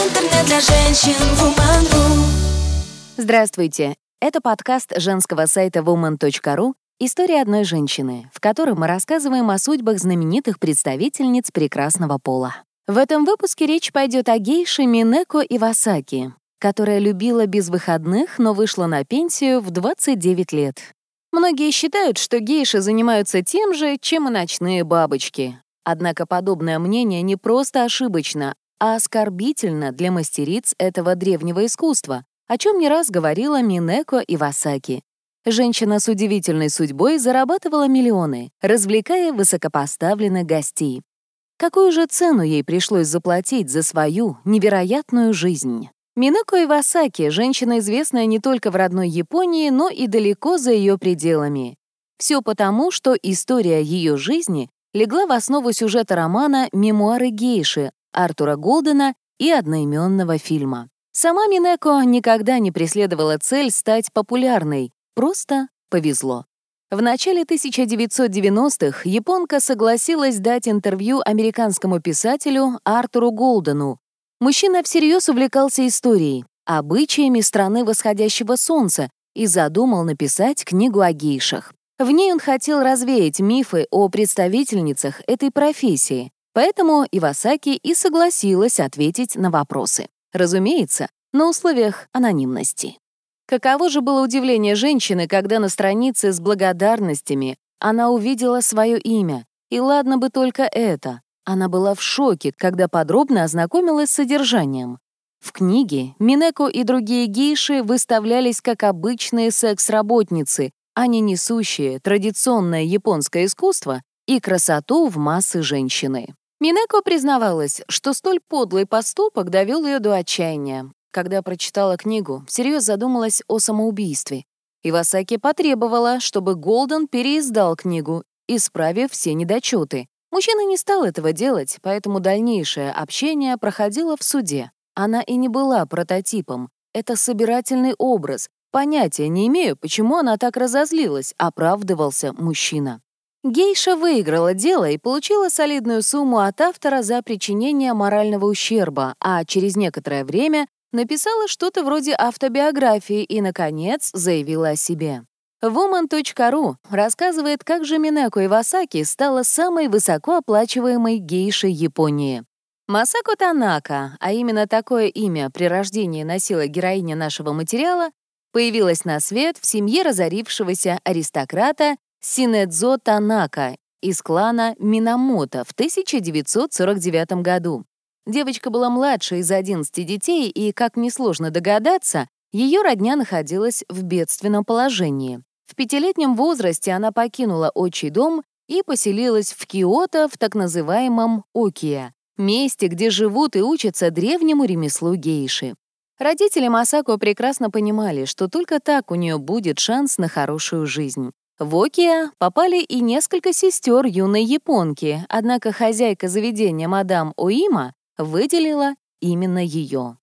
Интернет для женщин Woman.ru Здравствуйте! Это подкаст женского сайта woman.ru «История одной женщины», в котором мы рассказываем о судьбах знаменитых представительниц прекрасного пола. В этом выпуске речь пойдет о гейше Минеко Ивасаки, которая любила без выходных, но вышла на пенсию в 29 лет. Многие считают, что гейши занимаются тем же, чем и ночные бабочки. Однако подобное мнение не просто ошибочно, а оскорбительно для мастериц этого древнего искусства, о чем не раз говорила Минеко Ивасаки. Женщина с удивительной судьбой зарабатывала миллионы, развлекая высокопоставленных гостей. Какую же цену ей пришлось заплатить за свою невероятную жизнь? Минеко Ивасаки — женщина, известная не только в родной Японии, но и далеко за ее пределами. Все потому, что история ее жизни легла в основу сюжета романа «Мемуары гейши» Артура Голдена и одноименного фильма. Сама Минеко никогда не преследовала цель стать популярной, просто повезло. В начале 1990-х японка согласилась дать интервью американскому писателю Артуру Голдену. Мужчина всерьез увлекался историей, обычаями страны восходящего солнца и задумал написать книгу о гейшах. В ней он хотел развеять мифы о представительницах этой профессии, поэтому Ивасаки и согласилась ответить на вопросы. Разумеется, на условиях анонимности. Каково же было удивление женщины, когда на странице с благодарностями она увидела свое имя. И ладно бы только это. Она была в шоке, когда подробно ознакомилась с содержанием. В книге Минеко и другие гейши выставлялись как обычные секс-работницы, а не несущие традиционное японское искусство и красоту в массы женщины. Минеко признавалась, что столь подлый поступок довел ее до отчаяния. Когда прочитала книгу, всерьез задумалась о самоубийстве. Ивасаки потребовала, чтобы Голден переиздал книгу, исправив все недочеты. Мужчина не стал этого делать, поэтому дальнейшее общение проходило в суде. Она и не была прототипом. Это собирательный образ, Понятия не имею, почему она так разозлилась, оправдывался мужчина. Гейша выиграла дело и получила солидную сумму от автора за причинение морального ущерба, а через некоторое время написала что-то вроде автобиографии и, наконец, заявила о себе. Woman.ru рассказывает, как же Минеко Ивасаки стала самой высокооплачиваемой гейшей Японии. Масако Танака, а именно такое имя при рождении носила героиня нашего материала, появилась на свет в семье разорившегося аристократа Синэдзо Танака из клана Минамото в 1949 году. Девочка была младше из 11 детей, и, как несложно догадаться, ее родня находилась в бедственном положении. В пятилетнем возрасте она покинула отчий дом и поселилась в Киото в так называемом Окия, месте, где живут и учатся древнему ремеслу гейши. Родители Масако прекрасно понимали, что только так у нее будет шанс на хорошую жизнь. В Окия попали и несколько сестер юной японки, однако хозяйка заведения мадам Оима выделила именно ее.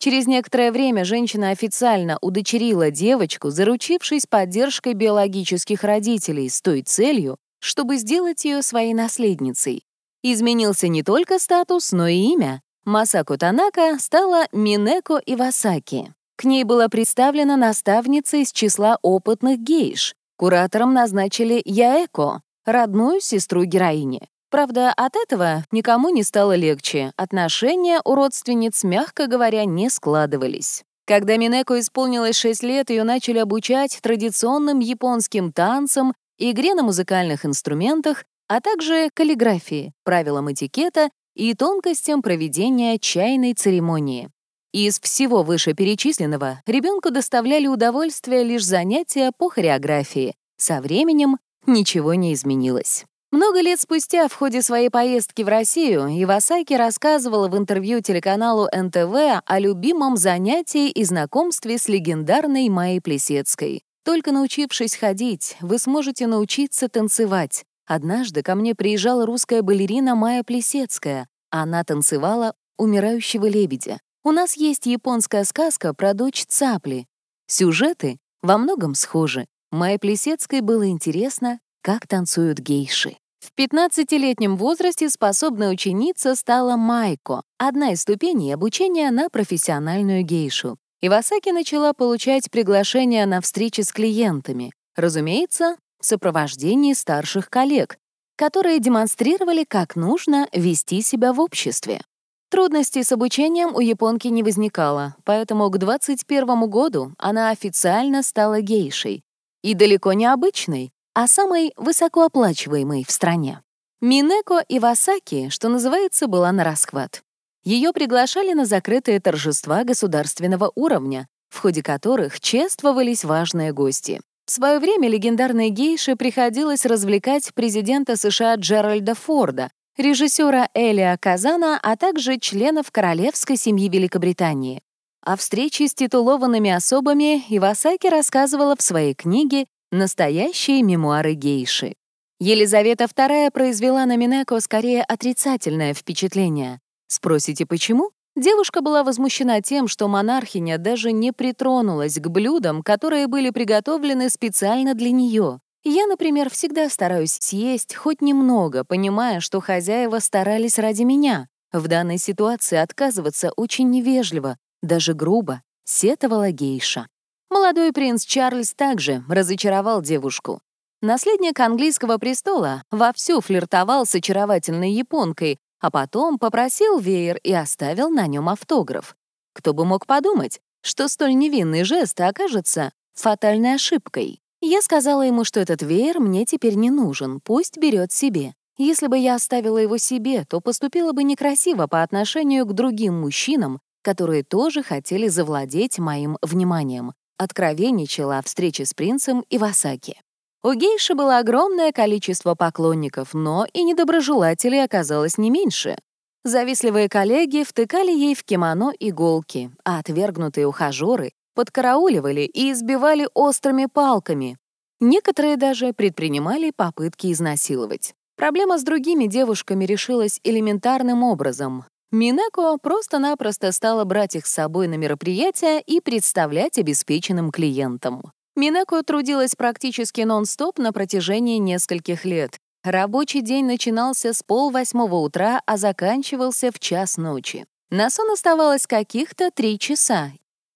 Через некоторое время женщина официально удочерила девочку, заручившись поддержкой биологических родителей с той целью, чтобы сделать ее своей наследницей. Изменился не только статус, но и имя. Масако Танака стала Минеко Ивасаки. К ней была представлена наставница из числа опытных гейш. Куратором назначили Яэко, родную сестру героини. Правда, от этого никому не стало легче. Отношения у родственниц, мягко говоря, не складывались. Когда Минеко исполнилось 6 лет, ее начали обучать традиционным японским танцам, игре на музыкальных инструментах, а также каллиграфии, правилам этикета и тонкостям проведения чайной церемонии. Из всего вышеперечисленного ребенку доставляли удовольствие лишь занятия по хореографии. Со временем ничего не изменилось. Много лет спустя, в ходе своей поездки в Россию, Ивасаки рассказывала в интервью телеканалу НТВ о любимом занятии и знакомстве с легендарной Майей Плесецкой. «Только научившись ходить, вы сможете научиться танцевать. Однажды ко мне приезжала русская балерина Майя Плесецкая. Она танцевала «Умирающего лебедя». У нас есть японская сказка про дочь Цапли. Сюжеты во многом схожи. Майе Плесецкой было интересно, как танцуют гейши. В 15-летнем возрасте способная ученица стала Майко, одна из ступеней обучения на профессиональную гейшу. Ивасаки начала получать приглашения на встречи с клиентами, разумеется, в сопровождении старших коллег, которые демонстрировали, как нужно вести себя в обществе. Трудностей с обучением у японки не возникало, поэтому к 21 году она официально стала гейшей. И далеко не обычной, а самой высокооплачиваемой в стране. Минеко Ивасаки, что называется, была на расхват. Ее приглашали на закрытые торжества государственного уровня, в ходе которых чествовались важные гости. В свое время легендарной гейше приходилось развлекать президента США Джеральда Форда, режиссера Элия Казана, а также членов королевской семьи Великобритании. О встрече с титулованными особами Ивасаки рассказывала в своей книге Настоящие мемуары гейши. Елизавета II произвела на Минеко скорее отрицательное впечатление. Спросите, почему? Девушка была возмущена тем, что монархиня даже не притронулась к блюдам, которые были приготовлены специально для нее. Я, например, всегда стараюсь съесть хоть немного, понимая, что хозяева старались ради меня. В данной ситуации отказываться очень невежливо, даже грубо, сетовала гейша. Молодой принц Чарльз также разочаровал девушку. Наследник английского престола вовсю флиртовал с очаровательной японкой, а потом попросил веер и оставил на нем автограф. Кто бы мог подумать, что столь невинный жест окажется фатальной ошибкой. Я сказала ему, что этот веер мне теперь не нужен, пусть берет себе. Если бы я оставила его себе, то поступила бы некрасиво по отношению к другим мужчинам, которые тоже хотели завладеть моим вниманием откровенничала о встрече с принцем Ивасаки. У гейши было огромное количество поклонников, но и недоброжелателей оказалось не меньше. Завистливые коллеги втыкали ей в кимоно иголки, а отвергнутые ухажеры подкарауливали и избивали острыми палками. Некоторые даже предпринимали попытки изнасиловать. Проблема с другими девушками решилась элементарным образом. Минеко просто-напросто стала брать их с собой на мероприятия и представлять обеспеченным клиентам. Минеко трудилась практически нон-стоп на протяжении нескольких лет. Рабочий день начинался с полвосьмого утра, а заканчивался в час ночи. На сон оставалось каких-то три часа.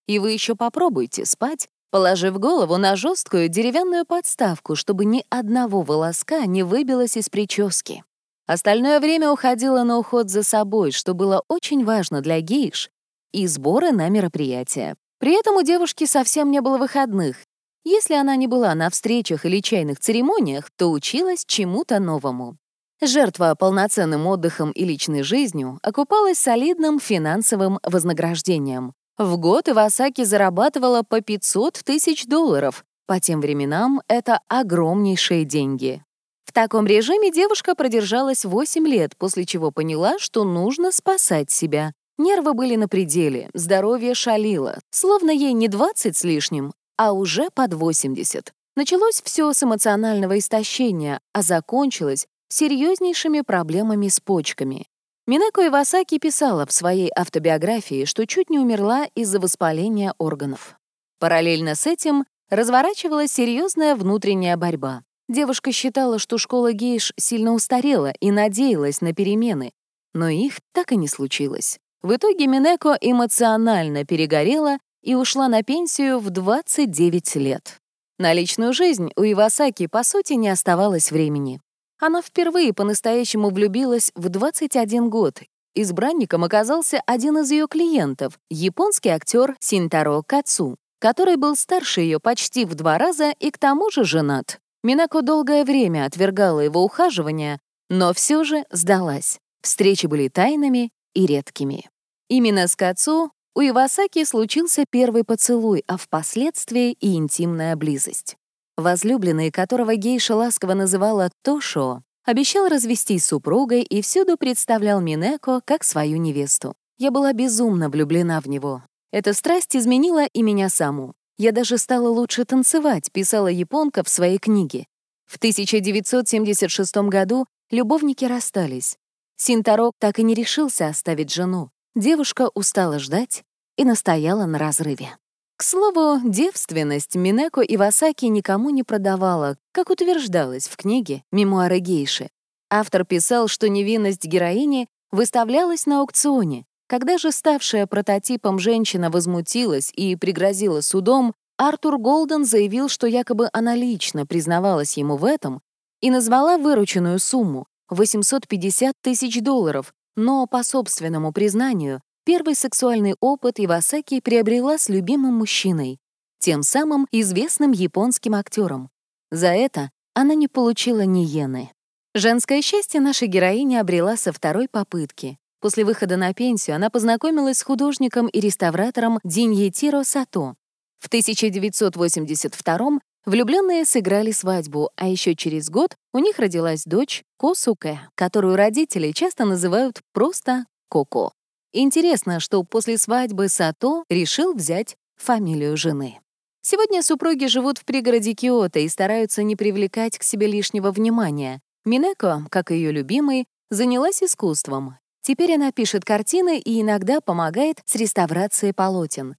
И вы еще попробуйте спать, положив голову на жесткую деревянную подставку, чтобы ни одного волоска не выбилось из прически. Остальное время уходило на уход за собой, что было очень важно для гейш, и сборы на мероприятия. При этом у девушки совсем не было выходных. Если она не была на встречах или чайных церемониях, то училась чему-то новому. Жертва полноценным отдыхом и личной жизнью окупалась солидным финансовым вознаграждением. В год Ивасаки зарабатывала по 500 тысяч долларов. По тем временам это огромнейшие деньги. В таком режиме девушка продержалась 8 лет, после чего поняла, что нужно спасать себя. Нервы были на пределе, здоровье шалило, словно ей не 20 с лишним, а уже под 80. Началось все с эмоционального истощения, а закончилось серьезнейшими проблемами с почками. Минеко Ивасаки писала в своей автобиографии, что чуть не умерла из-за воспаления органов. Параллельно с этим разворачивалась серьезная внутренняя борьба. Девушка считала, что школа гейш сильно устарела и надеялась на перемены, но их так и не случилось. В итоге Минеко эмоционально перегорела и ушла на пенсию в 29 лет. На личную жизнь у Ивасаки, по сути, не оставалось времени. Она впервые по-настоящему влюбилась в 21 год. Избранником оказался один из ее клиентов, японский актер Синтаро Кацу, который был старше ее почти в два раза и к тому же женат. Минако долгое время отвергала его ухаживания, но все же сдалась. Встречи были тайными и редкими. Именно с Кацу у Ивасаки случился первый поцелуй, а впоследствии и интимная близость. Возлюбленный, которого гейша ласково называла Тошо, обещал развестись с супругой и всюду представлял Минеко как свою невесту. Я была безумно влюблена в него. Эта страсть изменила и меня саму. Я даже стала лучше танцевать, писала японка в своей книге. В 1976 году любовники расстались. Синтаро так и не решился оставить жену. Девушка устала ждать и настояла на разрыве. К слову, девственность Минеко Ивасаки никому не продавала, как утверждалось в книге «Мемуары гейши». Автор писал, что невинность героини выставлялась на аукционе. Когда же ставшая прототипом женщина возмутилась и пригрозила судом, Артур Голден заявил, что якобы она лично признавалась ему в этом и назвала вырученную сумму — 850 тысяч долларов, но, по собственному признанию, первый сексуальный опыт Ивасаки приобрела с любимым мужчиной, тем самым известным японским актером. За это она не получила ни иены. Женское счастье наша героиня обрела со второй попытки. После выхода на пенсию она познакомилась с художником и реставратором Диньетиро Сато. В 1982 влюбленные сыграли свадьбу, а еще через год у них родилась дочь Косуке, которую родители часто называют просто Коко. Интересно, что после свадьбы Сато решил взять фамилию жены. Сегодня супруги живут в пригороде Киото и стараются не привлекать к себе лишнего внимания. Минеко, как ее любимый, занялась искусством. Теперь она пишет картины и иногда помогает с реставрацией полотен.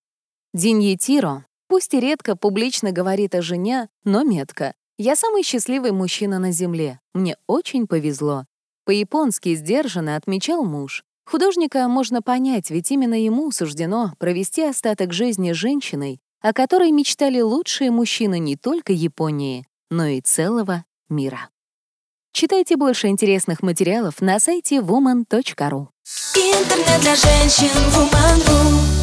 Диньетиро, пусть и редко публично говорит о жене, но метко. «Я самый счастливый мужчина на Земле. Мне очень повезло». По-японски сдержанно отмечал муж. Художника можно понять, ведь именно ему суждено провести остаток жизни женщиной, о которой мечтали лучшие мужчины не только Японии, но и целого мира. Читайте больше интересных материалов на сайте woman.ru. Интернет для женщин Woman.ru